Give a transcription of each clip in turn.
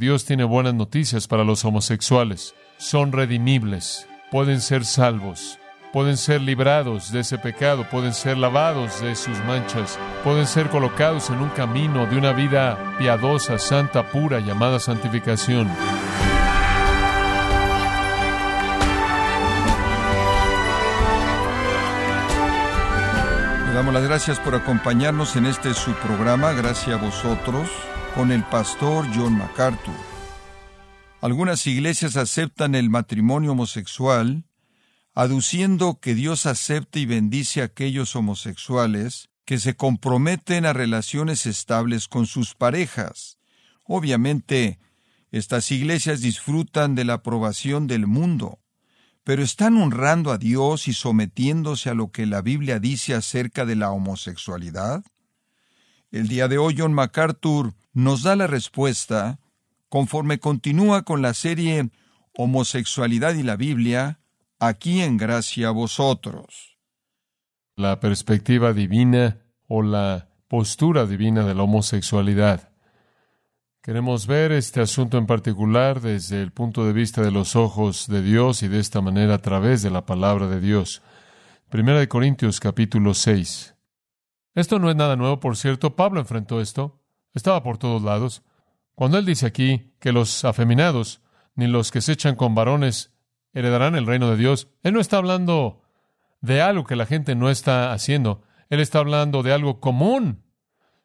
Dios tiene buenas noticias para los homosexuales. Son redimibles, pueden ser salvos, pueden ser librados de ese pecado, pueden ser lavados de sus manchas, pueden ser colocados en un camino de una vida piadosa, santa, pura, llamada santificación. Le damos las gracias por acompañarnos en este su programa, gracias a vosotros con el pastor John MacArthur. Algunas iglesias aceptan el matrimonio homosexual, aduciendo que Dios acepta y bendice a aquellos homosexuales que se comprometen a relaciones estables con sus parejas. Obviamente, estas iglesias disfrutan de la aprobación del mundo, pero están honrando a Dios y sometiéndose a lo que la Biblia dice acerca de la homosexualidad. El día de hoy John MacArthur nos da la respuesta conforme continúa con la serie Homosexualidad y la Biblia, aquí en gracia a vosotros. La perspectiva divina o la postura divina de la homosexualidad. Queremos ver este asunto en particular desde el punto de vista de los ojos de Dios y de esta manera a través de la palabra de Dios. Primera de Corintios capítulo 6. Esto no es nada nuevo, por cierto. Pablo enfrentó esto. Estaba por todos lados. Cuando él dice aquí que los afeminados, ni los que se echan con varones, heredarán el reino de Dios, él no está hablando de algo que la gente no está haciendo. Él está hablando de algo común.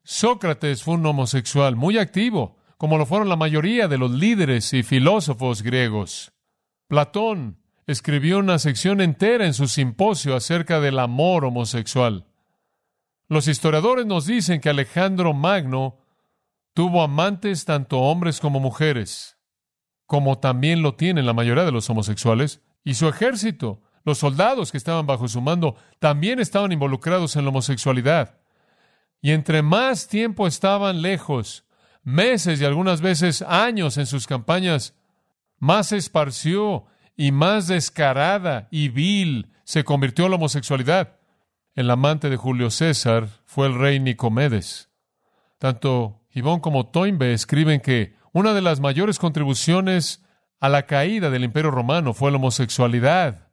Sócrates fue un homosexual muy activo, como lo fueron la mayoría de los líderes y filósofos griegos. Platón escribió una sección entera en su simposio acerca del amor homosexual. Los historiadores nos dicen que Alejandro Magno tuvo amantes tanto hombres como mujeres, como también lo tienen la mayoría de los homosexuales, y su ejército, los soldados que estaban bajo su mando, también estaban involucrados en la homosexualidad. Y entre más tiempo estaban lejos, meses y algunas veces años en sus campañas, más se esparció y más descarada y vil se convirtió la homosexualidad. El amante de Julio César fue el rey Nicomedes. Tanto Gibbon como Toynbee escriben que una de las mayores contribuciones a la caída del Imperio Romano fue la homosexualidad.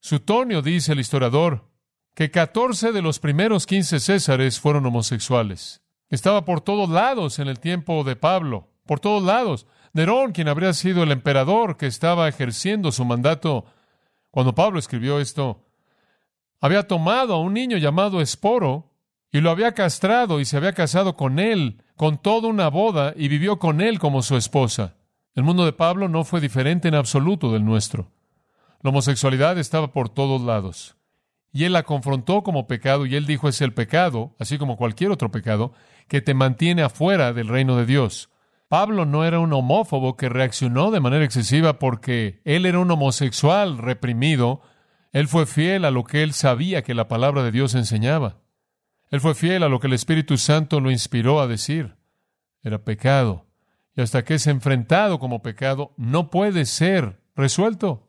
Sutonio dice el historiador que 14 de los primeros 15 césares fueron homosexuales. Estaba por todos lados en el tiempo de Pablo, por todos lados. Nerón, quien habría sido el emperador que estaba ejerciendo su mandato cuando Pablo escribió esto, había tomado a un niño llamado Esporo y lo había castrado y se había casado con él, con toda una boda, y vivió con él como su esposa. El mundo de Pablo no fue diferente en absoluto del nuestro. La homosexualidad estaba por todos lados. Y él la confrontó como pecado y él dijo es el pecado, así como cualquier otro pecado, que te mantiene afuera del reino de Dios. Pablo no era un homófobo que reaccionó de manera excesiva porque él era un homosexual reprimido él fue fiel a lo que él sabía que la palabra de Dios enseñaba. Él fue fiel a lo que el Espíritu Santo lo inspiró a decir. Era pecado. Y hasta que es enfrentado como pecado, no puede ser resuelto.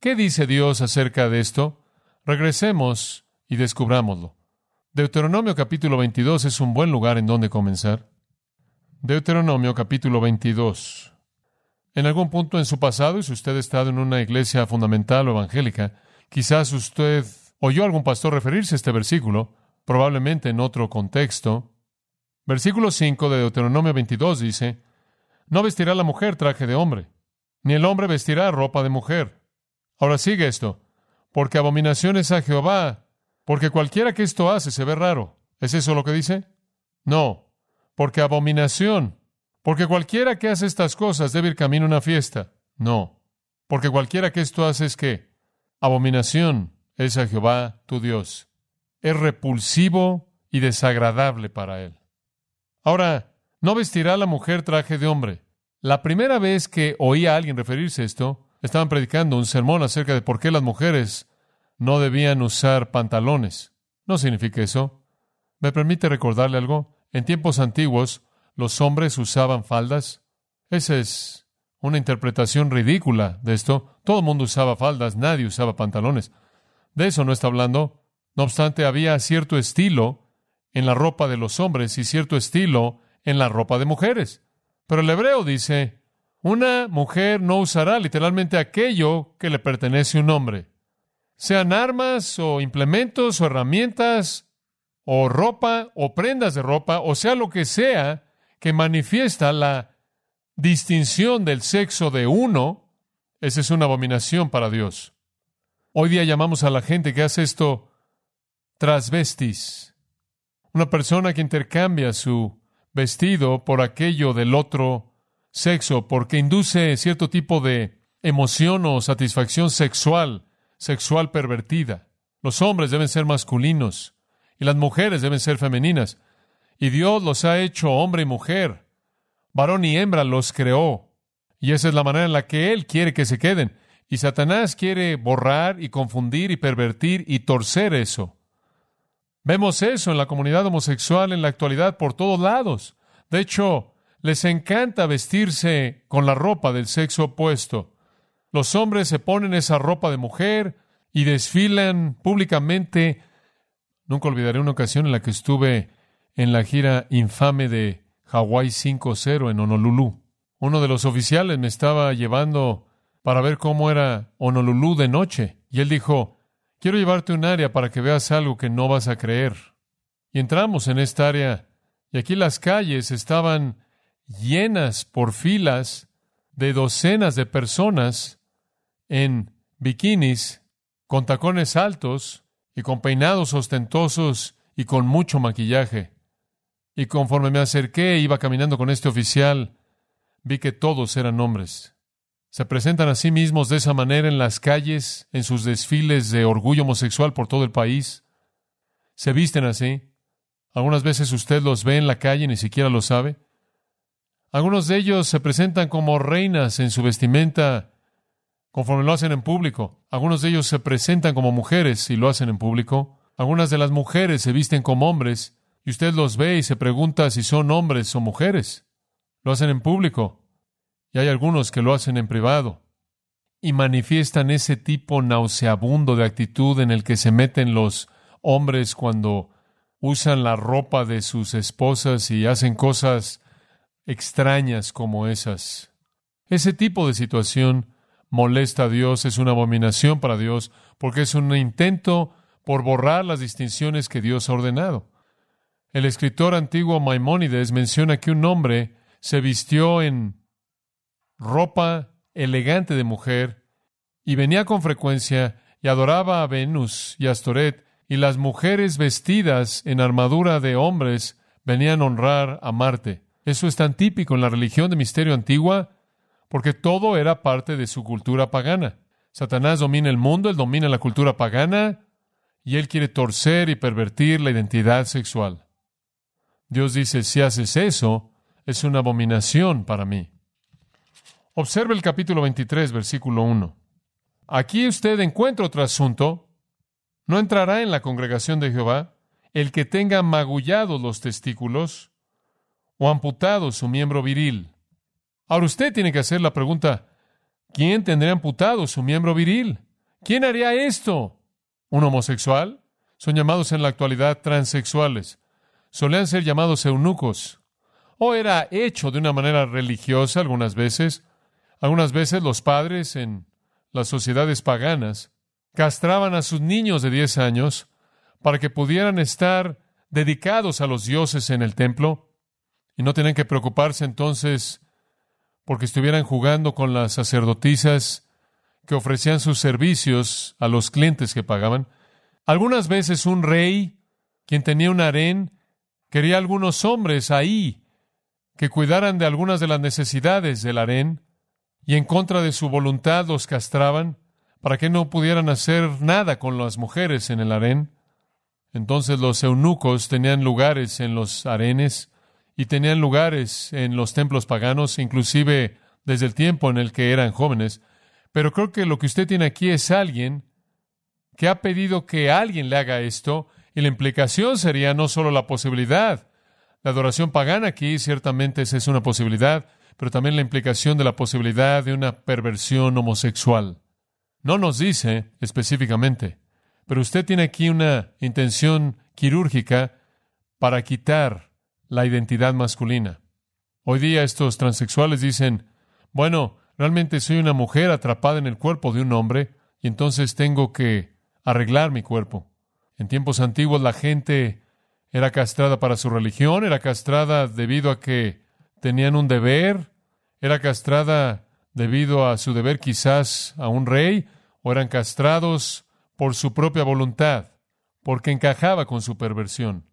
¿Qué dice Dios acerca de esto? Regresemos y descubrámoslo. Deuteronomio capítulo 22 es un buen lugar en donde comenzar. Deuteronomio capítulo 22. En algún punto en su pasado, y si usted ha estado en una iglesia fundamental o evangélica, quizás usted oyó a algún pastor referirse a este versículo, probablemente en otro contexto. Versículo 5 de Deuteronomio 22 dice, No vestirá la mujer traje de hombre, ni el hombre vestirá ropa de mujer. Ahora sigue esto, porque abominación es a Jehová, porque cualquiera que esto hace se ve raro. ¿Es eso lo que dice? No, porque abominación porque cualquiera que hace estas cosas debe ir camino a una fiesta. No. Porque cualquiera que esto hace es que abominación es a Jehová tu Dios. Es repulsivo y desagradable para él. Ahora, no vestirá la mujer traje de hombre. La primera vez que oí a alguien referirse a esto, estaban predicando un sermón acerca de por qué las mujeres no debían usar pantalones. No significa eso. ¿Me permite recordarle algo? En tiempos antiguos, los hombres usaban faldas. Esa es una interpretación ridícula de esto. Todo el mundo usaba faldas, nadie usaba pantalones. De eso no está hablando. No obstante, había cierto estilo en la ropa de los hombres y cierto estilo en la ropa de mujeres. Pero el hebreo dice, una mujer no usará literalmente aquello que le pertenece a un hombre, sean armas o implementos o herramientas o ropa o prendas de ropa, o sea lo que sea que manifiesta la distinción del sexo de uno, esa es una abominación para Dios. Hoy día llamamos a la gente que hace esto transvestis, una persona que intercambia su vestido por aquello del otro sexo, porque induce cierto tipo de emoción o satisfacción sexual, sexual pervertida. Los hombres deben ser masculinos y las mujeres deben ser femeninas. Y Dios los ha hecho hombre y mujer. Varón y hembra los creó. Y esa es la manera en la que Él quiere que se queden. Y Satanás quiere borrar y confundir y pervertir y torcer eso. Vemos eso en la comunidad homosexual en la actualidad por todos lados. De hecho, les encanta vestirse con la ropa del sexo opuesto. Los hombres se ponen esa ropa de mujer y desfilan públicamente. Nunca olvidaré una ocasión en la que estuve en la gira infame de Hawaii 5-0 en Honolulu. Uno de los oficiales me estaba llevando para ver cómo era Honolulu de noche. Y él dijo, quiero llevarte a un área para que veas algo que no vas a creer. Y entramos en esta área y aquí las calles estaban llenas por filas de docenas de personas en bikinis, con tacones altos y con peinados ostentosos y con mucho maquillaje. Y conforme me acerqué, iba caminando con este oficial, vi que todos eran hombres. Se presentan a sí mismos de esa manera en las calles, en sus desfiles de orgullo homosexual por todo el país. Se visten así. Algunas veces usted los ve en la calle y ni siquiera lo sabe. Algunos de ellos se presentan como reinas en su vestimenta conforme lo hacen en público. Algunos de ellos se presentan como mujeres y lo hacen en público. Algunas de las mujeres se visten como hombres y usted los ve y se pregunta si son hombres o mujeres. Lo hacen en público y hay algunos que lo hacen en privado y manifiestan ese tipo nauseabundo de actitud en el que se meten los hombres cuando usan la ropa de sus esposas y hacen cosas extrañas como esas. Ese tipo de situación molesta a Dios, es una abominación para Dios, porque es un intento por borrar las distinciones que Dios ha ordenado. El escritor antiguo Maimónides menciona que un hombre se vistió en ropa elegante de mujer y venía con frecuencia y adoraba a Venus y Astoret, y las mujeres vestidas en armadura de hombres venían a honrar a Marte. Eso es tan típico en la religión de misterio antigua, porque todo era parte de su cultura pagana. Satanás domina el mundo, él domina la cultura pagana, y él quiere torcer y pervertir la identidad sexual. Dios dice, si haces eso, es una abominación para mí. Observe el capítulo 23, versículo 1. Aquí usted encuentra otro asunto. No entrará en la congregación de Jehová el que tenga magullados los testículos o amputado su miembro viril. Ahora usted tiene que hacer la pregunta, ¿quién tendría amputado su miembro viril? ¿Quién haría esto? ¿Un homosexual? Son llamados en la actualidad transexuales solían ser llamados eunucos, o era hecho de una manera religiosa algunas veces. Algunas veces los padres en las sociedades paganas castraban a sus niños de 10 años para que pudieran estar dedicados a los dioses en el templo y no tenían que preocuparse entonces porque estuvieran jugando con las sacerdotisas que ofrecían sus servicios a los clientes que pagaban. Algunas veces un rey, quien tenía un harén, Quería algunos hombres ahí que cuidaran de algunas de las necesidades del harén y en contra de su voluntad los castraban para que no pudieran hacer nada con las mujeres en el harén. Entonces los eunucos tenían lugares en los harenes y tenían lugares en los templos paganos, inclusive desde el tiempo en el que eran jóvenes. Pero creo que lo que usted tiene aquí es alguien que ha pedido que alguien le haga esto y la implicación sería no solo la posibilidad, la adoración pagana aquí ciertamente es una posibilidad, pero también la implicación de la posibilidad de una perversión homosexual. No nos dice específicamente, pero usted tiene aquí una intención quirúrgica para quitar la identidad masculina. Hoy día estos transexuales dicen, bueno, realmente soy una mujer atrapada en el cuerpo de un hombre y entonces tengo que arreglar mi cuerpo. En tiempos antiguos la gente era castrada para su religión, era castrada debido a que tenían un deber, era castrada debido a su deber quizás a un rey, o eran castrados por su propia voluntad, porque encajaba con su perversión.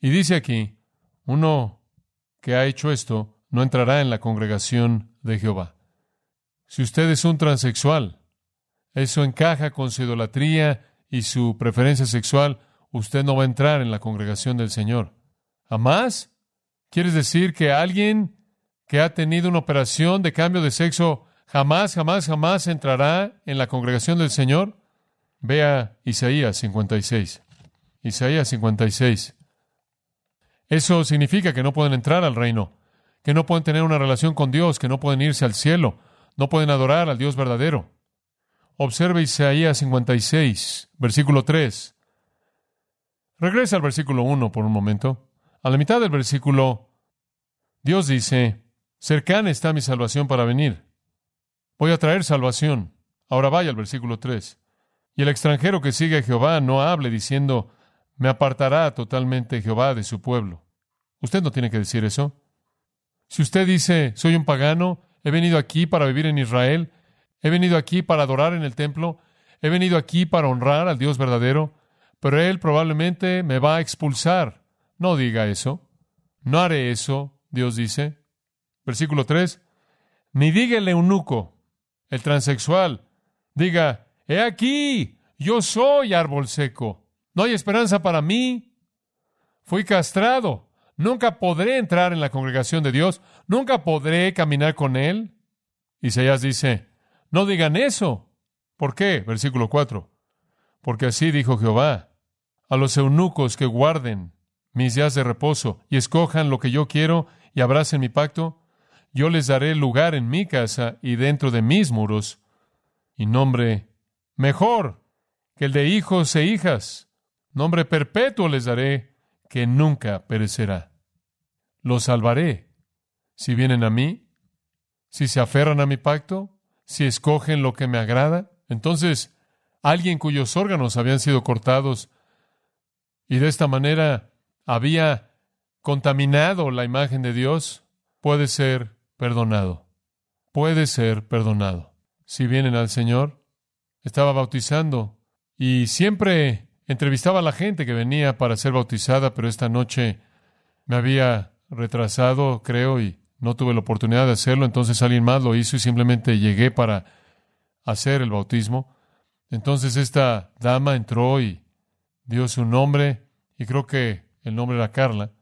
Y dice aquí, uno que ha hecho esto no entrará en la congregación de Jehová. Si usted es un transexual, eso encaja con su idolatría y su preferencia sexual, usted no va a entrar en la congregación del Señor. ¿A más? ¿Quieres decir que alguien que ha tenido una operación de cambio de sexo jamás, jamás, jamás entrará en la congregación del Señor? Vea Isaías 56. Isaías 56. Eso significa que no pueden entrar al reino, que no pueden tener una relación con Dios, que no pueden irse al cielo, no pueden adorar al Dios verdadero. Observe Isaías 56, versículo 3. Regresa al versículo 1 por un momento. A la mitad del versículo, Dios dice, cercana está mi salvación para venir. Voy a traer salvación. Ahora vaya al versículo 3. Y el extranjero que sigue a Jehová no hable diciendo, me apartará totalmente Jehová de su pueblo. Usted no tiene que decir eso. Si usted dice, soy un pagano, he venido aquí para vivir en Israel, he venido aquí para adorar en el templo, he venido aquí para honrar al Dios verdadero, pero Él probablemente me va a expulsar. No diga eso. No haré eso, Dios dice. Versículo 3. Ni diga el eunuco, el transexual, diga, he aquí, yo soy árbol seco no hay esperanza para mí. Fui castrado. Nunca podré entrar en la congregación de Dios. Nunca podré caminar con Él. Isaías dice, no digan eso. ¿Por qué? Versículo 4. Porque así dijo Jehová, a los eunucos que guarden mis días de reposo y escojan lo que yo quiero y abracen mi pacto, yo les daré lugar en mi casa y dentro de mis muros, y nombre mejor que el de hijos e hijas, Nombre perpetuo les daré que nunca perecerá. Los salvaré si vienen a mí, si se aferran a mi pacto, si escogen lo que me agrada. Entonces, alguien cuyos órganos habían sido cortados y de esta manera había contaminado la imagen de Dios, puede ser perdonado. Puede ser perdonado. Si vienen al Señor, estaba bautizando y siempre Entrevistaba a la gente que venía para ser bautizada, pero esta noche me había retrasado, creo, y no tuve la oportunidad de hacerlo. Entonces alguien más lo hizo y simplemente llegué para hacer el bautismo. Entonces esta dama entró y dio su nombre, y creo que el nombre era Carla,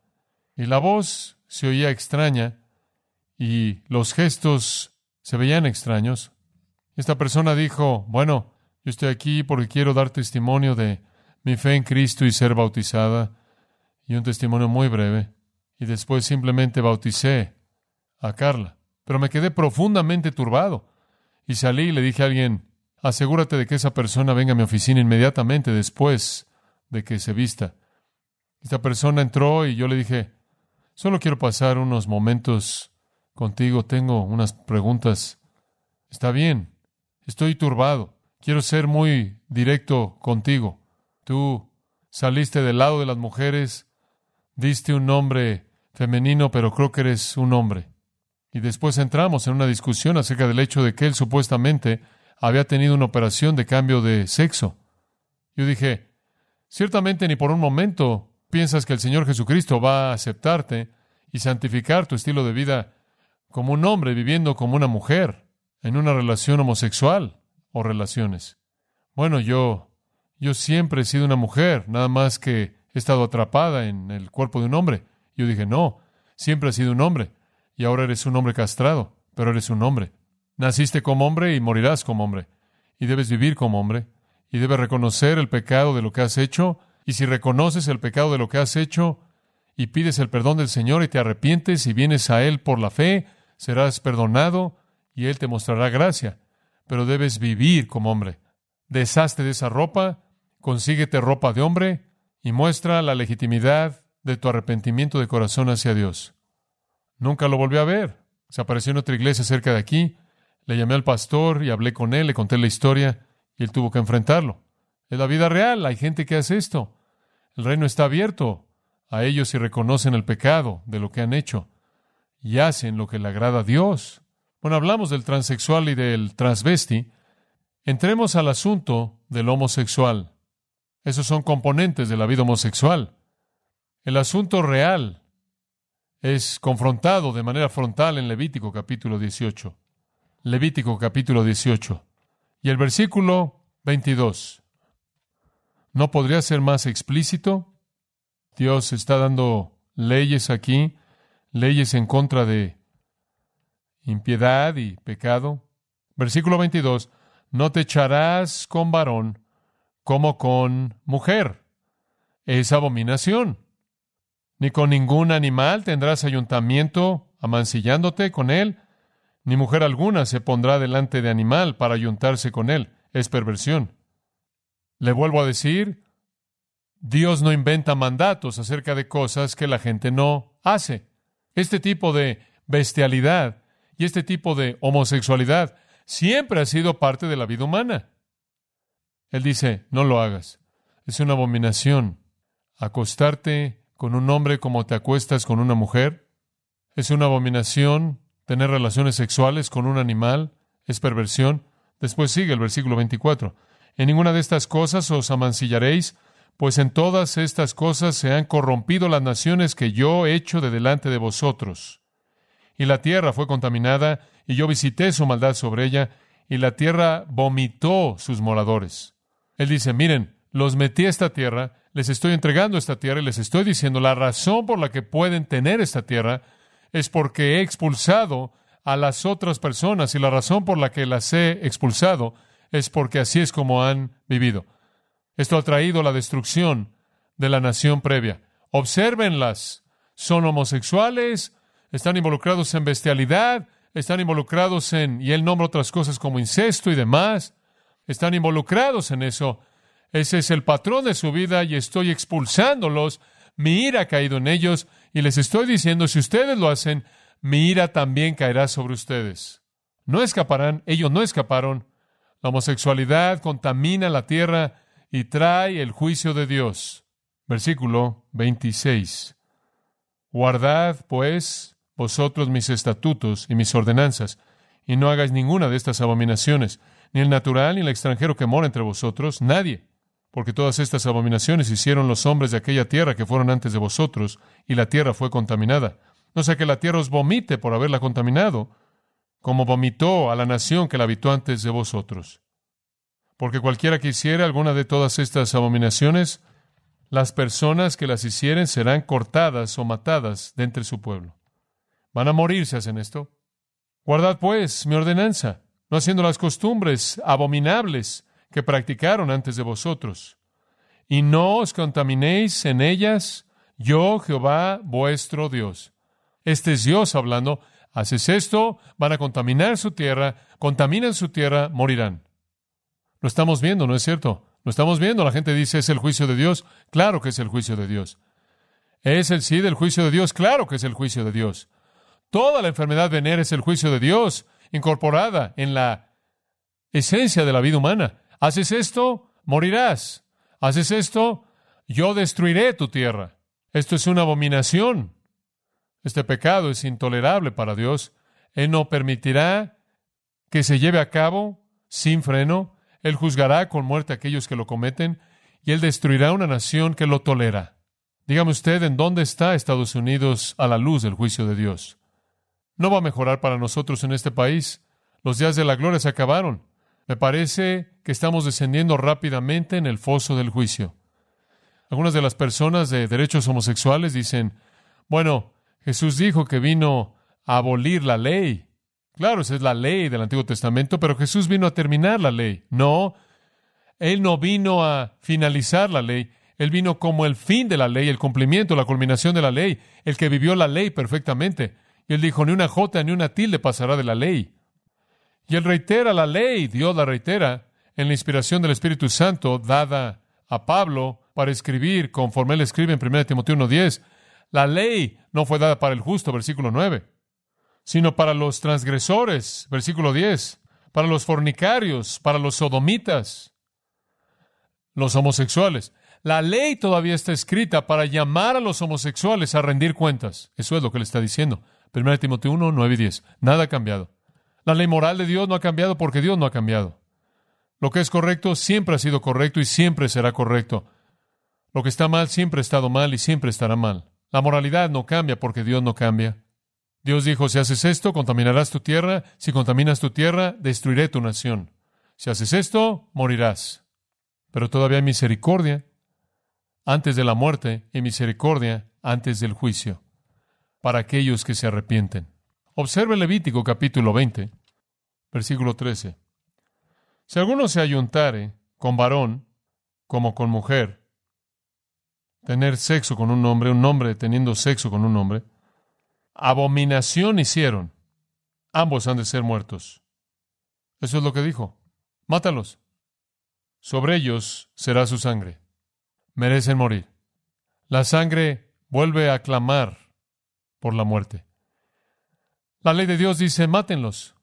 y la voz se oía extraña y los gestos se veían extraños. Esta persona dijo, bueno, yo estoy aquí porque quiero dar testimonio de mi fe en Cristo y ser bautizada, y un testimonio muy breve, y después simplemente bauticé a Carla. Pero me quedé profundamente turbado, y salí y le dije a alguien, asegúrate de que esa persona venga a mi oficina inmediatamente después de que se vista. Esta persona entró y yo le dije, solo quiero pasar unos momentos contigo, tengo unas preguntas. Está bien, estoy turbado, quiero ser muy directo contigo. Tú saliste del lado de las mujeres, diste un nombre femenino, pero creo que eres un hombre. Y después entramos en una discusión acerca del hecho de que él supuestamente había tenido una operación de cambio de sexo. Yo dije, ciertamente ni por un momento piensas que el Señor Jesucristo va a aceptarte y santificar tu estilo de vida como un hombre viviendo como una mujer en una relación homosexual o relaciones. Bueno, yo yo siempre he sido una mujer, nada más que he estado atrapada en el cuerpo de un hombre. Yo dije, no, siempre has sido un hombre, y ahora eres un hombre castrado, pero eres un hombre. Naciste como hombre y morirás como hombre, y debes vivir como hombre, y debes reconocer el pecado de lo que has hecho, y si reconoces el pecado de lo que has hecho, y pides el perdón del Señor y te arrepientes y vienes a Él por la fe, serás perdonado y Él te mostrará gracia. Pero debes vivir como hombre. Deshazte de esa ropa consíguete ropa de hombre y muestra la legitimidad de tu arrepentimiento de corazón hacia Dios. Nunca lo volví a ver. Se apareció en otra iglesia cerca de aquí. Le llamé al pastor y hablé con él, le conté la historia y él tuvo que enfrentarlo. Es la vida real, hay gente que hace esto. El reino está abierto a ellos y reconocen el pecado de lo que han hecho y hacen lo que le agrada a Dios. Bueno, hablamos del transexual y del transvesti. Entremos al asunto del homosexual. Esos son componentes de la vida homosexual. El asunto real es confrontado de manera frontal en Levítico capítulo 18. Levítico capítulo 18. Y el versículo 22. ¿No podría ser más explícito? Dios está dando leyes aquí, leyes en contra de impiedad y pecado. Versículo 22. No te echarás con varón como con mujer. Es abominación. Ni con ningún animal tendrás ayuntamiento amancillándote con él, ni mujer alguna se pondrá delante de animal para ayuntarse con él. Es perversión. Le vuelvo a decir, Dios no inventa mandatos acerca de cosas que la gente no hace. Este tipo de bestialidad y este tipo de homosexualidad siempre ha sido parte de la vida humana. Él dice, no lo hagas. Es una abominación acostarte con un hombre como te acuestas con una mujer. Es una abominación tener relaciones sexuales con un animal. Es perversión. Después sigue el versículo 24. En ninguna de estas cosas os amancillaréis, pues en todas estas cosas se han corrompido las naciones que yo he hecho de delante de vosotros. Y la tierra fue contaminada, y yo visité su maldad sobre ella, y la tierra vomitó sus moradores. Él dice, miren, los metí a esta tierra, les estoy entregando esta tierra y les estoy diciendo, la razón por la que pueden tener esta tierra es porque he expulsado a las otras personas y la razón por la que las he expulsado es porque así es como han vivido. Esto ha traído la destrucción de la nación previa. Obsérvenlas. Son homosexuales, están involucrados en bestialidad, están involucrados en, y él nombra otras cosas como incesto y demás, están involucrados en eso. Ese es el patrón de su vida y estoy expulsándolos. Mi ira ha caído en ellos y les estoy diciendo, si ustedes lo hacen, mi ira también caerá sobre ustedes. No escaparán, ellos no escaparon, la homosexualidad contamina la tierra y trae el juicio de Dios. Versículo 26. Guardad, pues, vosotros mis estatutos y mis ordenanzas, y no hagáis ninguna de estas abominaciones, ni el natural ni el extranjero que mora entre vosotros, nadie, porque todas estas abominaciones hicieron los hombres de aquella tierra que fueron antes de vosotros, y la tierra fue contaminada. No sea que la tierra os vomite por haberla contaminado, como vomitó a la nación que la habitó antes de vosotros. Porque cualquiera que hiciera alguna de todas estas abominaciones, las personas que las hicieren serán cortadas o matadas de entre su pueblo. Van a morir si hacen esto. Guardad pues mi ordenanza, no haciendo las costumbres abominables que practicaron antes de vosotros. Y no os contaminéis en ellas, yo Jehová vuestro Dios. Este es Dios hablando, Haces esto, van a contaminar su tierra, contaminan su tierra, morirán. Lo estamos viendo, ¿no es cierto? Lo estamos viendo. La gente dice, ¿es el juicio de Dios? Claro que es el juicio de Dios. ¿Es el sí del juicio de Dios? Claro que es el juicio de Dios. Toda la enfermedad venera es el juicio de Dios, incorporada en la esencia de la vida humana. Haces esto, morirás. Haces esto, yo destruiré tu tierra. Esto es una abominación. Este pecado es intolerable para Dios. Él no permitirá que se lleve a cabo sin freno. Él juzgará con muerte a aquellos que lo cometen y Él destruirá una nación que lo tolera. Dígame usted en dónde está Estados Unidos a la luz del juicio de Dios. No va a mejorar para nosotros en este país. Los días de la gloria se acabaron. Me parece que estamos descendiendo rápidamente en el foso del juicio. Algunas de las personas de derechos homosexuales dicen, bueno, Jesús dijo que vino a abolir la ley. Claro, esa es la ley del Antiguo Testamento, pero Jesús vino a terminar la ley. No, Él no vino a finalizar la ley. Él vino como el fin de la ley, el cumplimiento, la culminación de la ley, el que vivió la ley perfectamente. Y Él dijo, ni una jota ni una tilde pasará de la ley. Y Él reitera la ley, Dios la reitera, en la inspiración del Espíritu Santo dada a Pablo para escribir conforme Él escribe en 1 Timoteo 1.10, la ley no fue dada para el justo, versículo 9. sino para los transgresores, versículo 10, para los fornicarios, para los sodomitas, los homosexuales. La ley todavía está escrita para llamar a los homosexuales a rendir cuentas. Eso es lo que le está diciendo. 1 Timoteo 1, 9 y 10. Nada ha cambiado. La ley moral de Dios no ha cambiado porque Dios no ha cambiado. Lo que es correcto siempre ha sido correcto y siempre será correcto. Lo que está mal siempre ha estado mal y siempre estará mal. La moralidad no cambia porque Dios no cambia. Dios dijo, si haces esto, contaminarás tu tierra. Si contaminas tu tierra, destruiré tu nación. Si haces esto, morirás. Pero todavía hay misericordia antes de la muerte y misericordia antes del juicio para aquellos que se arrepienten. Observe Levítico capítulo 20, versículo 13. Si alguno se ayuntare con varón como con mujer, tener sexo con un hombre, un hombre teniendo sexo con un hombre, abominación hicieron, ambos han de ser muertos. Eso es lo que dijo. Mátalos. Sobre ellos será su sangre. Merecen morir. La sangre vuelve a clamar por la muerte. La ley de Dios dice, mátenlos.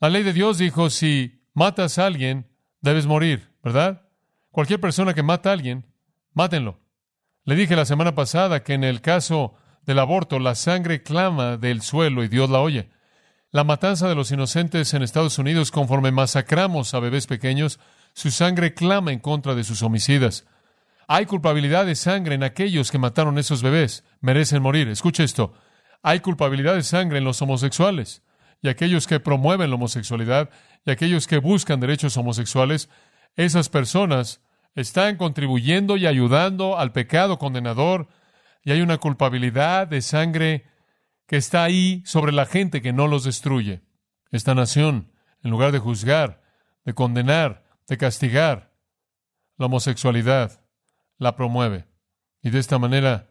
La ley de Dios dijo, si matas a alguien, debes morir, ¿verdad? Cualquier persona que mata a alguien, mátenlo. Le dije la semana pasada que en el caso del aborto, la sangre clama del suelo y Dios la oye. La matanza de los inocentes en Estados Unidos, conforme masacramos a bebés pequeños, su sangre clama en contra de sus homicidas. Hay culpabilidad de sangre en aquellos que mataron a esos bebés. Merecen morir. Escuche esto. Hay culpabilidad de sangre en los homosexuales y aquellos que promueven la homosexualidad y aquellos que buscan derechos homosexuales. Esas personas están contribuyendo y ayudando al pecado condenador y hay una culpabilidad de sangre que está ahí sobre la gente que no los destruye. Esta nación, en lugar de juzgar, de condenar, de castigar la homosexualidad, la promueve. Y de esta manera,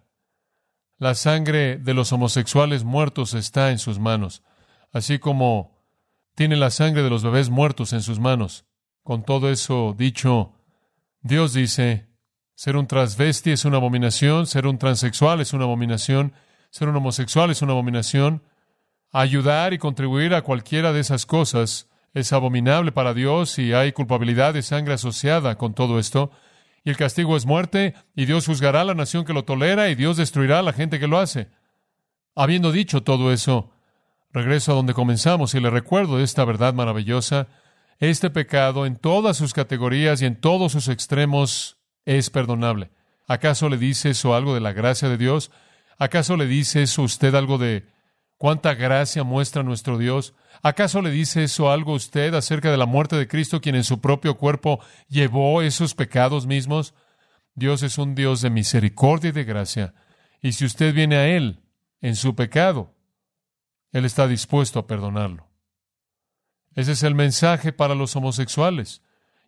la sangre de los homosexuales muertos está en sus manos, así como tiene la sangre de los bebés muertos en sus manos. Con todo eso dicho, Dios dice, ser un transvesti es una abominación, ser un transexual es una abominación, ser un homosexual es una abominación. Ayudar y contribuir a cualquiera de esas cosas es abominable para Dios y hay culpabilidad de sangre asociada con todo esto. Y el castigo es muerte, y Dios juzgará a la nación que lo tolera, y Dios destruirá a la gente que lo hace. Habiendo dicho todo eso, regreso a donde comenzamos y le recuerdo esta verdad maravillosa. Este pecado en todas sus categorías y en todos sus extremos es perdonable. ¿Acaso le dice eso algo de la gracia de Dios? ¿Acaso le dice eso usted algo de cuánta gracia muestra nuestro Dios? ¿Acaso le dice eso algo usted acerca de la muerte de Cristo, quien en su propio cuerpo llevó esos pecados mismos? Dios es un Dios de misericordia y de gracia. Y si usted viene a Él en su pecado, Él está dispuesto a perdonarlo. Ese es el mensaje para los homosexuales.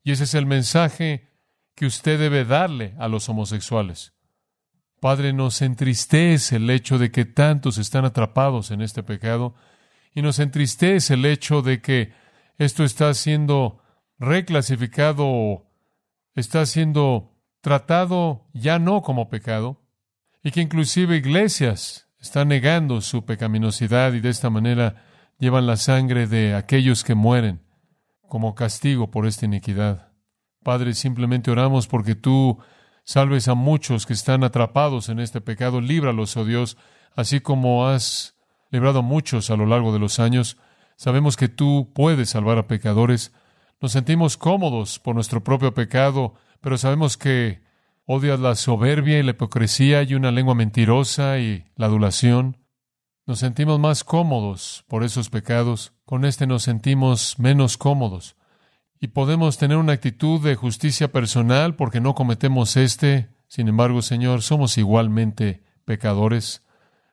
Y ese es el mensaje que usted debe darle a los homosexuales. Padre, nos entristece el hecho de que tantos están atrapados en este pecado y nos entristece el hecho de que esto está siendo reclasificado está siendo tratado ya no como pecado y que inclusive iglesias están negando su pecaminosidad y de esta manera llevan la sangre de aquellos que mueren como castigo por esta iniquidad. Padre, simplemente oramos porque tú salves a muchos que están atrapados en este pecado. Líbralos, oh Dios, así como has librado a muchos a lo largo de los años. Sabemos que tú puedes salvar a pecadores. Nos sentimos cómodos por nuestro propio pecado, pero sabemos que odias la soberbia y la hipocresía y una lengua mentirosa y la adulación. Nos sentimos más cómodos por esos pecados. Con este nos sentimos menos cómodos y podemos tener una actitud de justicia personal porque no cometemos este. Sin embargo, Señor, somos igualmente pecadores.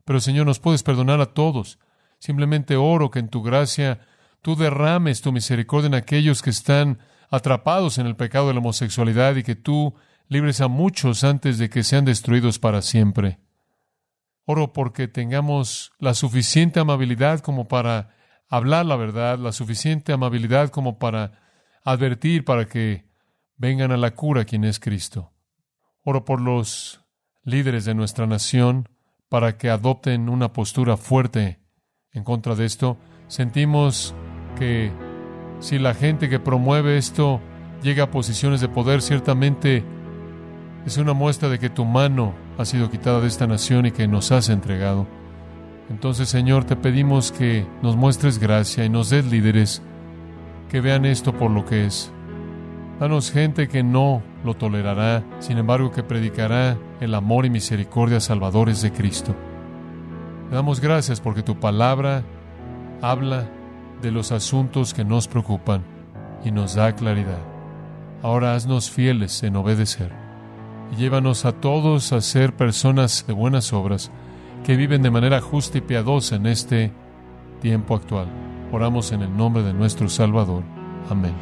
Pero, Señor, nos puedes perdonar a todos. Simplemente oro que en tu gracia tú derrames tu misericordia en aquellos que están atrapados en el pecado de la homosexualidad y que tú libres a muchos antes de que sean destruidos para siempre. Oro porque tengamos la suficiente amabilidad como para hablar la verdad, la suficiente amabilidad como para advertir para que vengan a la cura quien es Cristo. Oro por los líderes de nuestra nación para que adopten una postura fuerte en contra de esto. Sentimos que si la gente que promueve esto llega a posiciones de poder, ciertamente es una muestra de que tu mano ha sido quitada de esta nación y que nos has entregado. Entonces, Señor, te pedimos que nos muestres gracia y nos des líderes que vean esto por lo que es. Danos gente que no lo tolerará, sin embargo que predicará el amor y misericordia salvadores de Cristo. Te damos gracias porque tu palabra habla de los asuntos que nos preocupan y nos da claridad. Ahora haznos fieles en obedecer llévanos a todos a ser personas de buenas obras que viven de manera justa y piadosa en este tiempo actual. Oramos en el nombre de nuestro Salvador. Amén.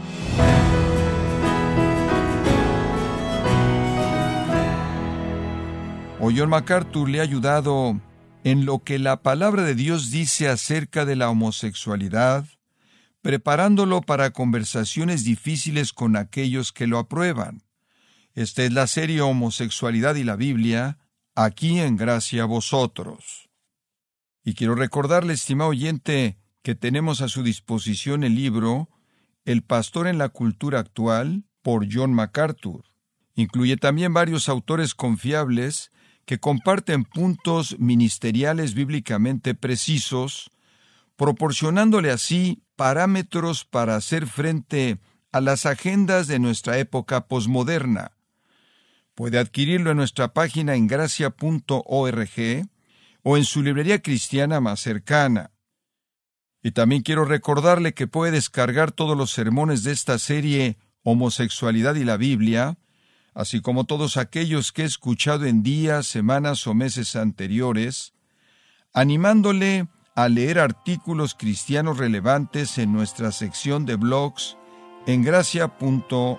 O John MacArthur le ha ayudado en lo que la palabra de Dios dice acerca de la homosexualidad, preparándolo para conversaciones difíciles con aquellos que lo aprueban. Esta es la serie Homosexualidad y la Biblia, aquí en Gracia vosotros. Y quiero recordarle, estimado oyente, que tenemos a su disposición el libro El pastor en la cultura actual por John MacArthur. Incluye también varios autores confiables que comparten puntos ministeriales bíblicamente precisos, proporcionándole así parámetros para hacer frente a las agendas de nuestra época posmoderna. Puede adquirirlo en nuestra página en gracia.org o en su librería cristiana más cercana. Y también quiero recordarle que puede descargar todos los sermones de esta serie Homosexualidad y la Biblia así como todos aquellos que he escuchado en días, semanas o meses anteriores, animándole a leer artículos cristianos relevantes en nuestra sección de blogs en gracia.org.